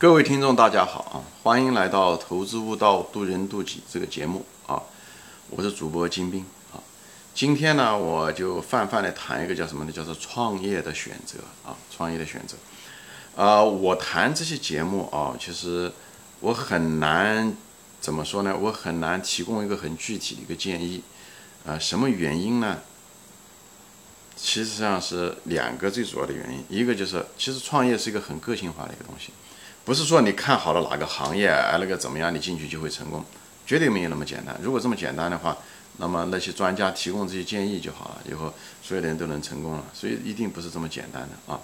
各位听众，大家好啊！欢迎来到《投资悟道，渡人渡己》这个节目啊！我是主播金兵啊。今天呢，我就泛泛的谈一个叫什么呢？叫做创业的选择啊！创业的选择啊！我谈这些节目啊，其实我很难怎么说呢？我很难提供一个很具体的一个建议啊！什么原因呢？其实上是两个最主要的原因，一个就是其实创业是一个很个性化的一个东西。不是说你看好了哪个行业，哎，那个怎么样，你进去就会成功，绝对没有那么简单。如果这么简单的话，那么那些专家提供这些建议就好了，以后所有的人都能成功了。所以一定不是这么简单的啊！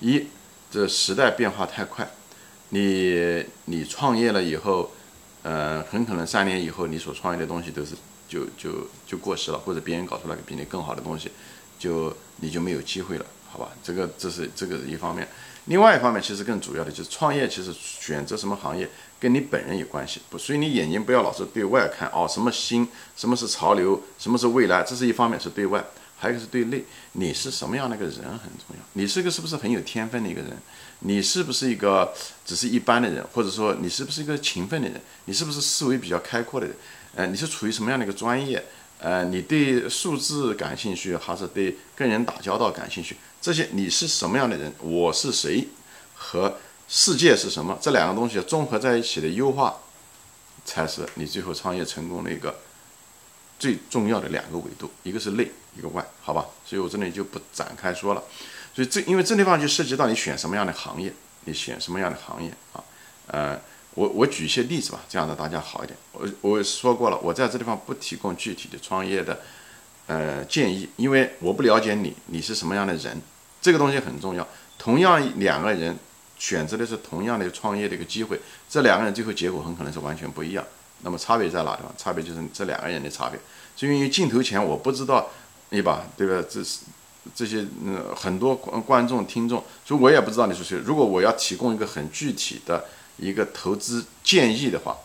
一，这时代变化太快，你你创业了以后，呃，很可能三年以后你所创业的东西都是就就就过时了，或者别人搞出来比你更好的东西，就你就没有机会了，好吧？这个这是这个一方面。另外一方面，其实更主要的就是创业，其实选择什么行业跟你本人有关系。不，所以你眼睛不要老是对外看哦，什么新，什么是潮流，什么是未来，这是一方面是对外，还有一个是对内。你是什么样的一个人很重要。你是个是不是很有天分的一个人？你是不是一个只是一般的人？或者说你是不是一个勤奋的人？你是不是思维比较开阔的人？呃，你是处于什么样的一个专业？呃，你对数字感兴趣，还是对跟人打交道感兴趣？这些你是什么样的人？我是谁？和世界是什么？这两个东西综合在一起的优化，才是你最后创业成功的一个最重要的两个维度，一个是内，一个外，好吧？所以我这里就不展开说了。所以这因为这地方就涉及到你选什么样的行业，你选什么样的行业啊？呃。我我举一些例子吧，这样的大家好一点。我我说过了，我在这地方不提供具体的创业的呃建议，因为我不了解你，你是什么样的人，这个东西很重要。同样两个人选择的是同样的创业的一个机会，这两个人最后结果很可能是完全不一样。那么差别在哪地方？差别就是这两个人的差别。所以因为镜头前我不知道，对吧？对吧？这是这些嗯很多观观众听众，所以我也不知道你是谁。如果我要提供一个很具体的。一个投资建议的话，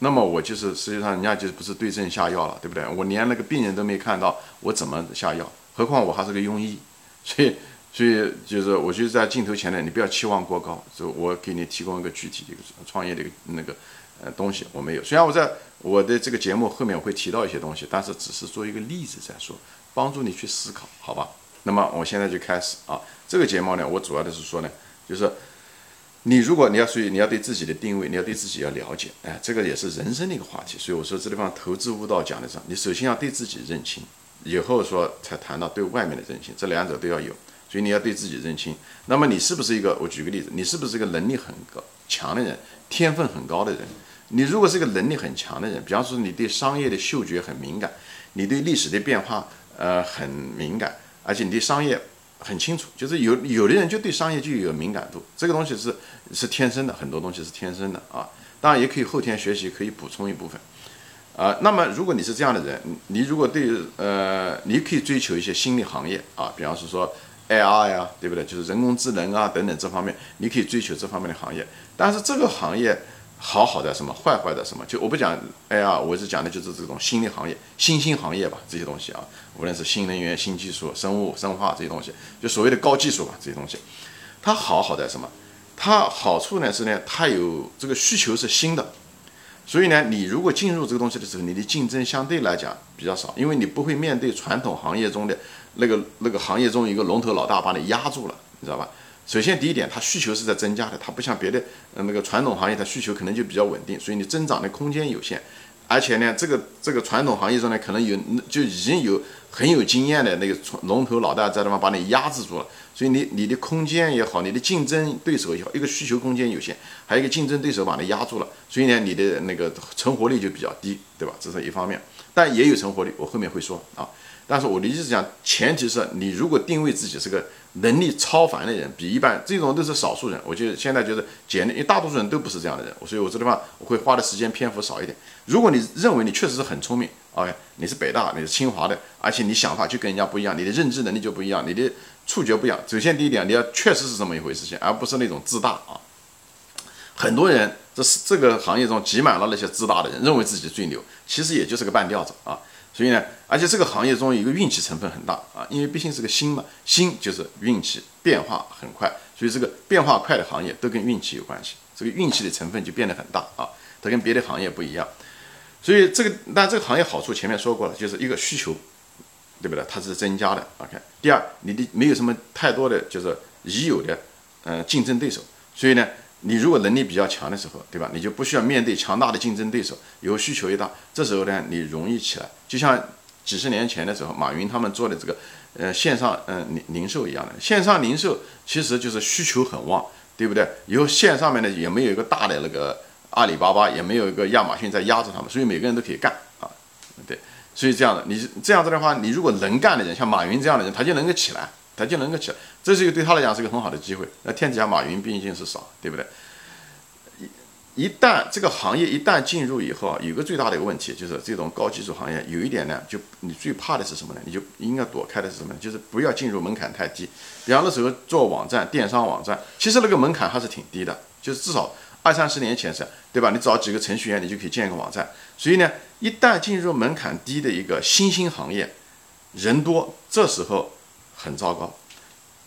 那么我就是实际上人家就不是对症下药了，对不对？我连那个病人都没看到，我怎么下药？何况我还是个庸医，所以所以就是我就在镜头前呢，你不要期望过高，就我给你提供一个具体的一个创业的一个那个呃东西，我没有。虽然我在我的这个节目后面会提到一些东西，但是只是做一个例子在说，帮助你去思考，好吧？那么我现在就开始啊，这个节目呢，我主要的是说呢，就是。你如果你要属于你要对自己的定位，你要对自己要了解，哎，这个也是人生的一个话题。所以我说这地方投资悟道讲的上，你首先要对自己认清，以后说才谈到对外面的认清，这两者都要有。所以你要对自己认清。那么你是不是一个？我举个例子，你是不是一个能力很高强的人，天分很高的人？你如果是一个能力很强的人，比方说你对商业的嗅觉很敏感，你对历史的变化呃很敏感，而且你对商业。很清楚，就是有有的人就对商业就有敏感度，这个东西是是天生的，很多东西是天生的啊。当然也可以后天学习，可以补充一部分啊。那么如果你是这样的人，你如果对呃，你可以追求一些新的行业啊，比方是说 AI 呀，对不对？就是人工智能啊等等这方面，你可以追求这方面的行业。但是这个行业。好好的什么，坏坏的什么，就我不讲，哎呀，我是讲的就是这种新的行业、新兴行业吧，这些东西啊，无论是新能源、新技术、生物、生化这些东西，就所谓的高技术吧，这些东西，它好好在什么？它好处呢是呢，它有这个需求是新的，所以呢，你如果进入这个东西的时候，你的竞争相对来讲比较少，因为你不会面对传统行业中的那个那个行业中一个龙头老大把你压住了，你知道吧？首先，第一点，它需求是在增加的，它不像别的那个传统行业，它需求可能就比较稳定，所以你增长的空间有限。而且呢，这个这个传统行业中呢，可能有就已经有很有经验的那个龙头老大在那方把你压制住了，所以你你的空间也好，你的竞争对手也好，一个需求空间有限，还有一个竞争对手把你压住了，所以呢，你的那个成活率就比较低，对吧？这是一方面，但也有成活率，我后面会说啊。但是我的意思讲，前提是你如果定位自己是个能力超凡的人，比一般这种都是少数人。我就现在就是简历，因为大多数人都不是这样的人，所以我这地方我会花的时间篇幅少一点。如果你认为你确实是很聪明，OK，你是北大，你是清华的，而且你想法就跟人家不一样，你的认知能力就不一样，你的触觉不一样。首先第一点，你要确实是这么一回事情，而不是那种自大啊。很多人这是这个行业中挤满了那些自大的人，认为自己最牛，其实也就是个半吊子啊。所以呢，而且这个行业中一个运气成分很大啊，因为毕竟是个新嘛，新就是运气变化很快，所以这个变化快的行业都跟运气有关系，这个运气的成分就变得很大啊，它跟别的行业不一样。所以这个，但这个行业好处前面说过了，就是一个需求，对不对？它是增加的。OK，第二，你的没有什么太多的就是已有的呃竞争对手，所以呢。你如果能力比较强的时候，对吧？你就不需要面对强大的竞争对手。以后需求一大，这时候呢，你容易起来。就像几十年前的时候，马云他们做的这个，呃，线上嗯零零售一样的。线上零售其实就是需求很旺，对不对？以后线上面呢也没有一个大的那个阿里巴巴，也没有一个亚马逊在压着他们，所以每个人都可以干啊。对，所以这样的，你这样子的话，你如果能干的人，像马云这样的人，他就能够起来。他就能够起来，这是一个对他来讲是一个很好的机会。那天底下马云毕竟是少，对不对？一一旦这个行业一旦进入以后啊，有个最大的一个问题就是这种高技术行业有一点呢，就你最怕的是什么呢？你就应该躲开的是什么？就是不要进入门槛太低。比方那时候做网站、电商网站，其实那个门槛还是挺低的，就是至少二三十年前是，对吧？你找几个程序员，你就可以建一个网站。所以呢，一旦进入门槛低的一个新兴行业，人多，这时候。很糟糕，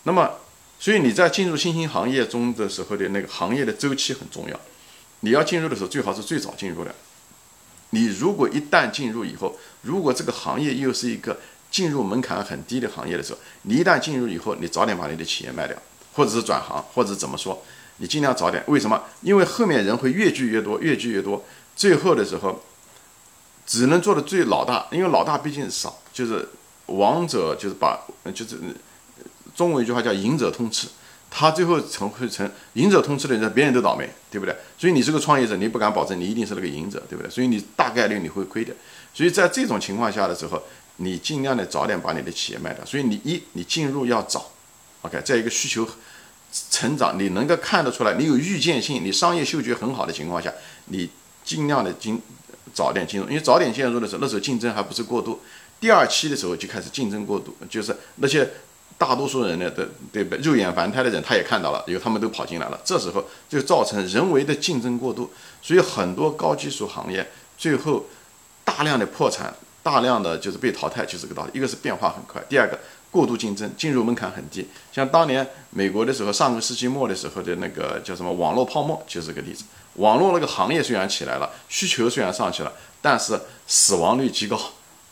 那么，所以你在进入新兴行业中的时候的那个行业的周期很重要。你要进入的时候，最好是最早进入的。你如果一旦进入以后，如果这个行业又是一个进入门槛很低的行业的时候，你一旦进入以后，你早点把你的企业卖掉，或者是转行，或者怎么说，你尽量早点。为什么？因为后面人会越聚越多，越聚越多，最后的时候只能做的最老大，因为老大毕竟少，就是。王者就是把，就是中文一句话叫“赢者通吃”，他最后成会成赢者通吃的人，别人都倒霉，对不对？所以你是个创业者，你不敢保证你一定是那个赢者，对不对？所以你大概率你会亏的。所以在这种情况下的时候，你尽量的早点把你的企业卖掉。所以你一你进入要早，OK，在一个需求成长，你能够看得出来，你有预见性，你商业嗅觉很好的情况下，你尽量的进早点进入，因为早点进入的时候，那时候竞争还不是过度。第二期的时候就开始竞争过度，就是那些大多数人呢的对不对？肉眼凡胎的人他也看到了，因为他们都跑进来了，这时候就造成人为的竞争过度，所以很多高技术行业最后大量的破产，大量的就是被淘汰，就这个道理。一个是变化很快，第二个过度竞争，进入门槛很低。像当年美国的时候，上个世纪末的时候的那个叫什么网络泡沫，就是个例子。网络那个行业虽然起来了，需求虽然上去了，但是死亡率极高。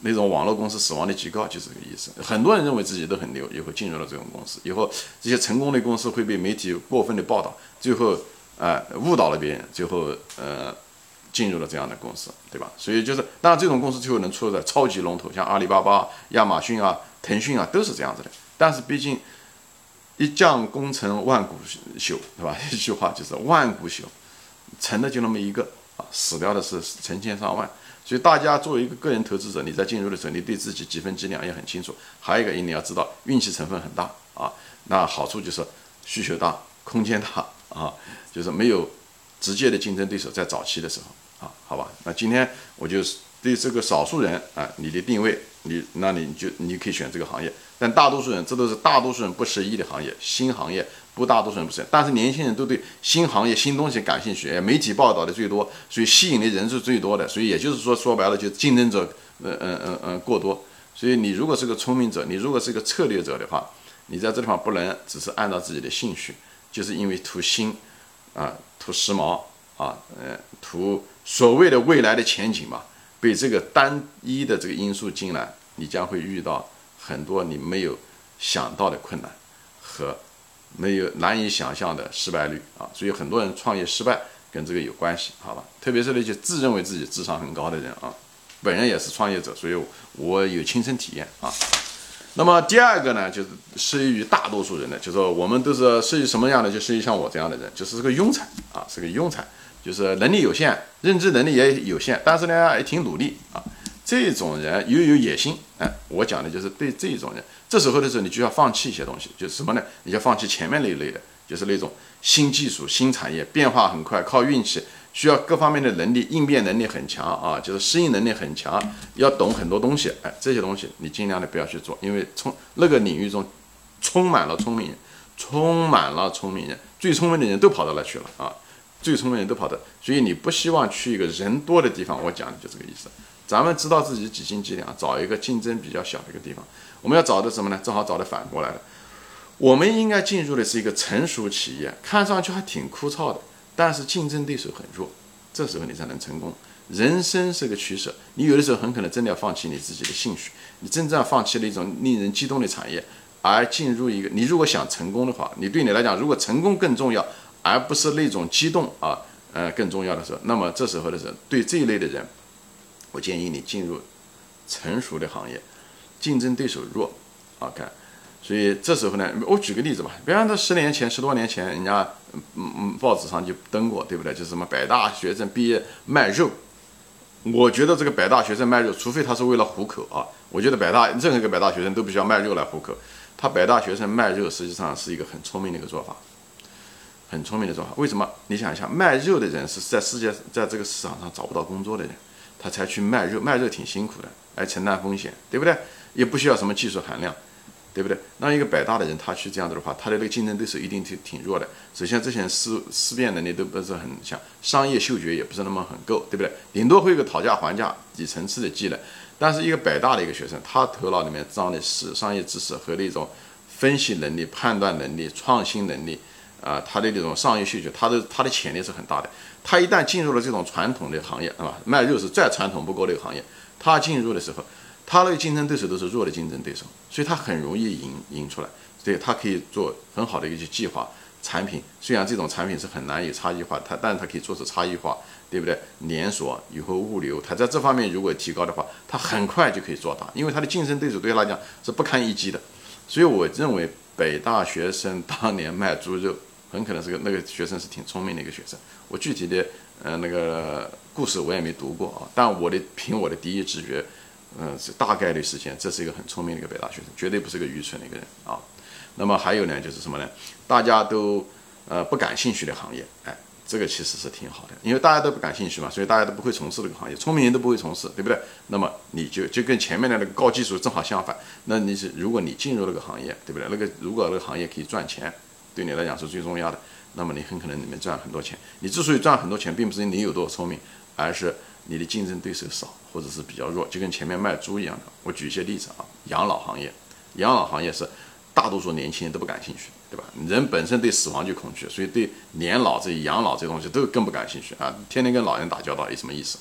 那种网络公司死亡率极高，就是这个意思。很多人认为自己都很牛，以后进入了这种公司，以后这些成功的公司会被媒体过分的报道，最后啊误导了别人，最后呃进入了这样的公司，对吧？所以就是，当然这种公司最后能出的超级龙头，像阿里巴巴、亚马逊啊、腾讯啊，都是这样子的。但是毕竟一将功成万骨朽，对吧？一句话就是万骨朽，成的就那么一个啊，死掉的是成千上万。所以大家作为一个个人投资者，你在进入的时候，你对自己几分几两也很清楚。还有一个，你要知道运气成分很大啊。那好处就是需求大，空间大啊，就是没有直接的竞争对手在早期的时候啊，好吧。那今天我就是对这个少数人啊，你的定位，你那你就你可以选这个行业。但大多数人，这都是大多数人不适宜的行业，新行业。不大多数人不是，但是年轻人都对新行业、新东西感兴趣，媒体报道的最多，所以吸引的人是最多的。所以也就是说，说白了，就竞争者，嗯嗯嗯嗯过多。所以你如果是个聪明者，你如果是个策略者的话，你在这地方不能只是按照自己的兴趣，就是因为图新，啊，图时髦，啊，呃，图所谓的未来的前景嘛，被这个单一的这个因素进来，你将会遇到很多你没有想到的困难和。没有难以想象的失败率啊，所以很多人创业失败跟这个有关系，好吧？特别是那些自认为自己智商很高的人啊，本人也是创业者，所以我有亲身体验啊。那么第二个呢，就是适宜于大多数人的，就是说我们都是适宜什么样的，就适宜像我这样的人，就是个庸才啊，是个庸才，就是能力有限，认知能力也有限，但是呢也挺努力啊。这种人又有野心，哎，我讲的就是对这种人，这时候的时候你就要放弃一些东西，就是什么呢？你要放弃前面那一类的，就是那种新技术、新产业变化很快，靠运气，需要各方面的能力，应变能力很强啊，就是适应能力很强，要懂很多东西，哎，这些东西你尽量的不要去做，因为从那个领域中充满了聪明人，充满了聪明人，最聪明的人都跑到那去了啊，最聪明人都跑到，所以你不希望去一个人多的地方，我讲的就这个意思。咱们知道自己几斤几两，找一个竞争比较小的一个地方。我们要找的什么呢？正好找的反过来了。我们应该进入的是一个成熟企业，看上去还挺枯燥的，但是竞争对手很弱，这时候你才能成功。人生是个取舍，你有的时候很可能真的要放弃你自己的兴趣，你真正放弃了一种令人激动的产业，而进入一个你如果想成功的话，你对你来讲，如果成功更重要，而不是那种激动啊，呃，更重要的时候，那么这时候的时候，对这一类的人，我建议你进入成熟的行业，竞争对手弱，OK。所以这时候呢，我举个例子吧，比方说十年前、十多年前，人家嗯嗯报纸上就登过，对不对？就是什么北大学生毕业卖肉。我觉得这个北大学生卖肉，除非他是为了糊口啊。我觉得北大任何一个北大学生都必须要卖肉来糊口。他北大学生卖肉，实际上是一个很聪明的一个做法，很聪明的做法。为什么？你想一下，卖肉的人是在世界在这个市场上找不到工作的人，他才去卖肉。卖肉挺辛苦的，还承担风险，对不对？也不需要什么技术含量。对不对？那一个百大的人，他去这样子的话，他的那个竞争对手一定挺挺弱的。首先，这些人思思辨能力都不是很强，商业嗅觉也不是那么很够，对不对？顶多会有个讨价还价、底层次的技能。但是一个百大的一个学生，他头脑里面装的是商业知识和那种分析能力、判断能力、创新能力啊，他的那种商业嗅觉，他的他的潜力是很大的。他一旦进入了这种传统的行业，是吧？卖肉是再传统不过的一个行业，他进入的时候。他那个竞争对手都是弱的竞争对手，所以他很容易赢赢出来。所以他可以做很好的一些计划产品。虽然这种产品是很难有差异化，他但是他可以做出差异化，对不对？连锁以后物流，他在这方面如果提高的话，他很快就可以做大，因为他的竞争对手对他来讲是不堪一击的。所以我认为北大学生当年卖猪肉，很可能是个那个学生是挺聪明的一个学生。我具体的呃那个故事我也没读过啊，但我的凭我的第一直觉。嗯，是大概率事件，这是一个很聪明的一个北大学生，绝对不是个愚蠢的一个人啊。那么还有呢，就是什么呢？大家都呃不感兴趣的行业，哎，这个其实是挺好的，因为大家都不感兴趣嘛，所以大家都不会从事这个行业，聪明人都不会从事，对不对？那么你就就跟前面的那个高技术正好相反。那你是如果你进入那个行业，对不对？那个如果那个行业可以赚钱，对你来讲是最重要的，那么你很可能里面赚很多钱。你之所以赚很多钱，并不是你有多聪明，而是。你的竞争对手少，或者是比较弱，就跟前面卖猪一样的。我举一些例子啊，养老行业，养老行业是大多数年轻人都不感兴趣，对吧？人本身对死亡就恐惧，所以对年老这养老这东西都更不感兴趣啊。天天跟老人打交道有什么意思？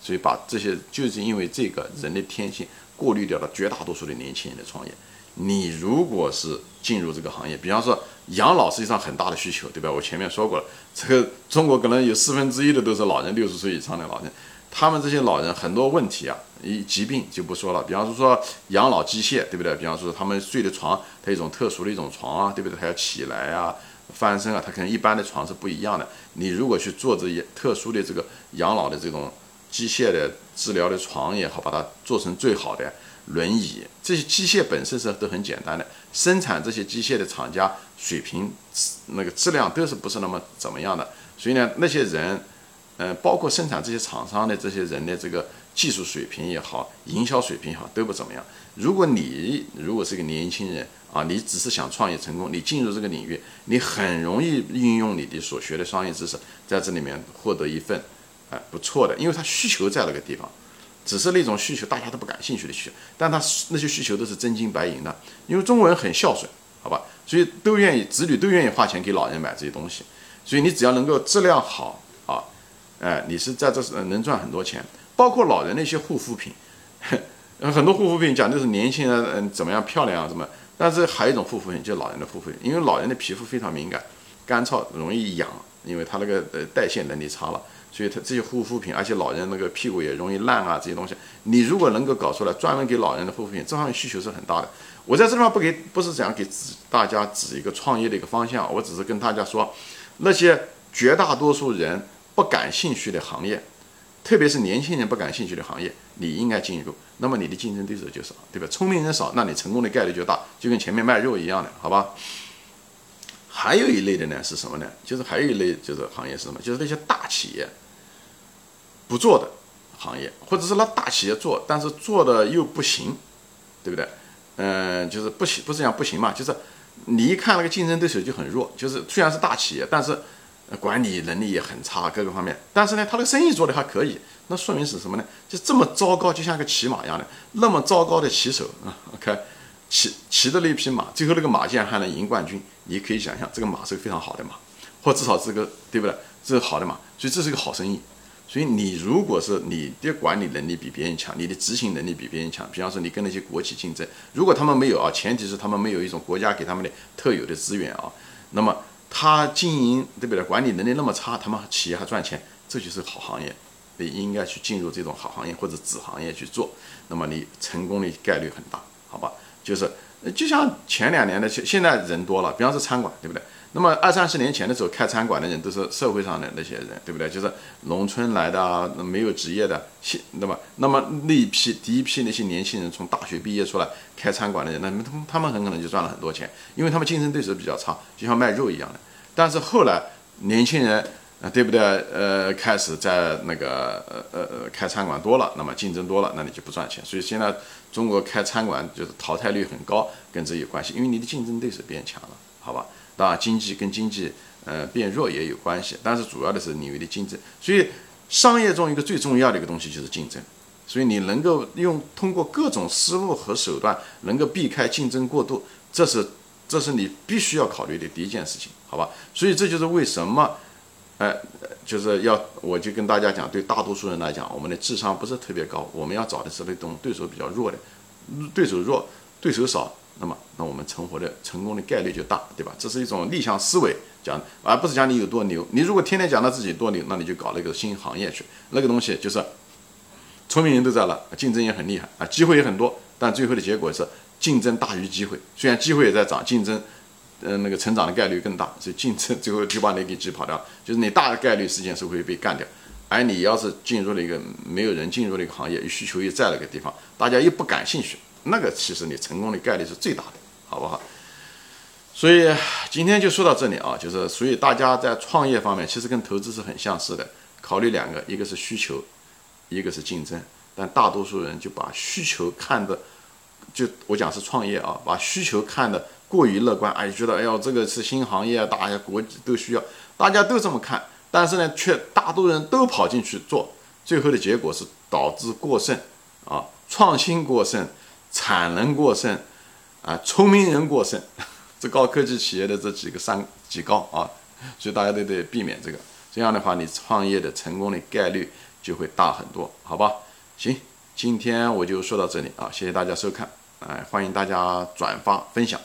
所以把这些就是因为这个人的天性过滤掉了绝大多数的年轻人的创业。你如果是进入这个行业，比方说养老实际上很大的需求，对吧？我前面说过了，这个中国可能有四分之一的都是老人，六十岁以上的老人，他们这些老人很多问题啊，一疾病就不说了，比方说说养老机械，对不对？比方说他们睡的床，它一种特殊的一种床啊，对不对？他要起来啊，翻身啊，他可能一般的床是不一样的。你如果去做这些特殊的这个养老的这种机械的治疗的床也好，把它做成最好的。轮椅这些机械本身是都很简单的，生产这些机械的厂家水平那个质量都是不是那么怎么样的，所以呢，那些人，嗯，包括生产这些厂商的这些人的这个技术水平也好，营销水平也好都不怎么样。如果你如果是个年轻人啊，你只是想创业成功，你进入这个领域，你很容易运用你的所学的商业知识，在这里面获得一份，哎，不错的，因为它需求在那个地方。只是那种需求，大家都不感兴趣的需求，但他那些需求都是真金白银的，因为中国人很孝顺，好吧，所以都愿意，子女都愿意花钱给老人买这些东西，所以你只要能够质量好啊，哎，你是在这是能赚很多钱，包括老人那些护肤品，很多护肤品讲的是年轻人嗯怎么样漂亮啊什么，但是还有一种护肤品，就是老人的护肤品，因为老人的皮肤非常敏感，干燥容易痒，因为他那个呃代谢能力差了。所以它这些护肤品，而且老人那个屁股也容易烂啊，这些东西，你如果能够搞出来专门给老人的护肤品，这方面需求是很大的。我在这地方不给，不是想给指大家指一个创业的一个方向，我只是跟大家说，那些绝大多数人不感兴趣的行业，特别是年轻人不感兴趣的行业，你应该进入，那么你的竞争对手就少，对吧？聪明人少，那你成功的概率就大，就跟前面卖肉一样的，好吧？还有一类的呢是什么呢？就是还有一类就是行业是什么？就是那些大企业。不做的行业，或者是那大企业做，但是做的又不行，对不对？嗯，就是不行，不是讲不行嘛，就是你一看那个竞争对手就很弱，就是虽然是大企业，但是，管理能力也很差，各个方面。但是呢，他的生意做的还可以，那说明是什么呢？就这么糟糕，就像个骑马一样的，那么糟糕的骑手啊，OK，骑骑的那匹马，最后那个马竟然还能赢冠军，你可以想象，这个马是个非常好的马，或至少是个对不对？这是好的马，所以这是一个好生意。所以你如果是你的管理能力比别人强，你的执行能力比别人强，比方说你跟那些国企竞争，如果他们没有啊，前提是他们没有一种国家给他们的特有的资源啊，那么他经营对不对？管理能力那么差，他们企业还赚钱，这就是好行业，你应该去进入这种好行业或者子行业去做，那么你成功的概率很大，好吧？就是就像前两年的现现在人多了，比方说餐馆，对不对？那么二三十年前的时候，开餐馆的人都是社会上的那些人，对不对？就是农村来的啊，没有职业的，现对吧？那么那一批第一批那些年轻人从大学毕业出来开餐馆的人，那他们他们很可能就赚了很多钱，因为他们竞争对手比较差，就像卖肉一样的。但是后来年轻人啊，对不对？呃，开始在那个呃呃开餐馆多了，那么竞争多了，那你就不赚钱。所以现在中国开餐馆就是淘汰率很高，跟这有关系，因为你的竞争对手变强了，好吧？当然，经济跟经济呃变弱也有关系，但是主要的是你为的竞争。所以商业中一个最重要的一个东西就是竞争。所以你能够用通过各种思路和手段，能够避开竞争过度，这是这是你必须要考虑的第一件事情，好吧？所以这就是为什么，哎，就是要我就跟大家讲，对大多数人来讲，我们的智商不是特别高，我们要找的是那种对手比较弱的，对手弱，对手少。那么，那我们成活的成功的概率就大，对吧？这是一种逆向思维讲，而不是讲你有多牛。你如果天天讲到自己多牛，那你就搞了一个新行业去。那个东西就是聪明人都在了，竞争也很厉害啊，机会也很多，但最后的结果是竞争大于机会。虽然机会也在涨，竞争，嗯，那个成长的概率更大，所以竞争最后就把你给挤跑掉。就是你大概率事件是会被干掉，而你要是进入了一个没有人进入的一个行业，需求又在那个地方，大家又不感兴趣。那个其实你成功的概率是最大的，好不好？所以今天就说到这里啊，就是所以大家在创业方面其实跟投资是很相似的，考虑两个，一个是需求，一个是竞争。但大多数人就把需求看的，就我讲是创业啊，把需求看的过于乐观，哎，觉得哎呦这个是新行业，大家国际都需要，大家都这么看，但是呢，却大多人都跑进去做，最后的结果是导致过剩啊，创新过剩。产能过剩，啊，聪明人过剩，这高科技企业的这几个三几高啊，所以大家都得避免这个。这样的话，你创业的成功的概率就会大很多，好吧？行，今天我就说到这里啊，谢谢大家收看，哎，欢迎大家转发分享。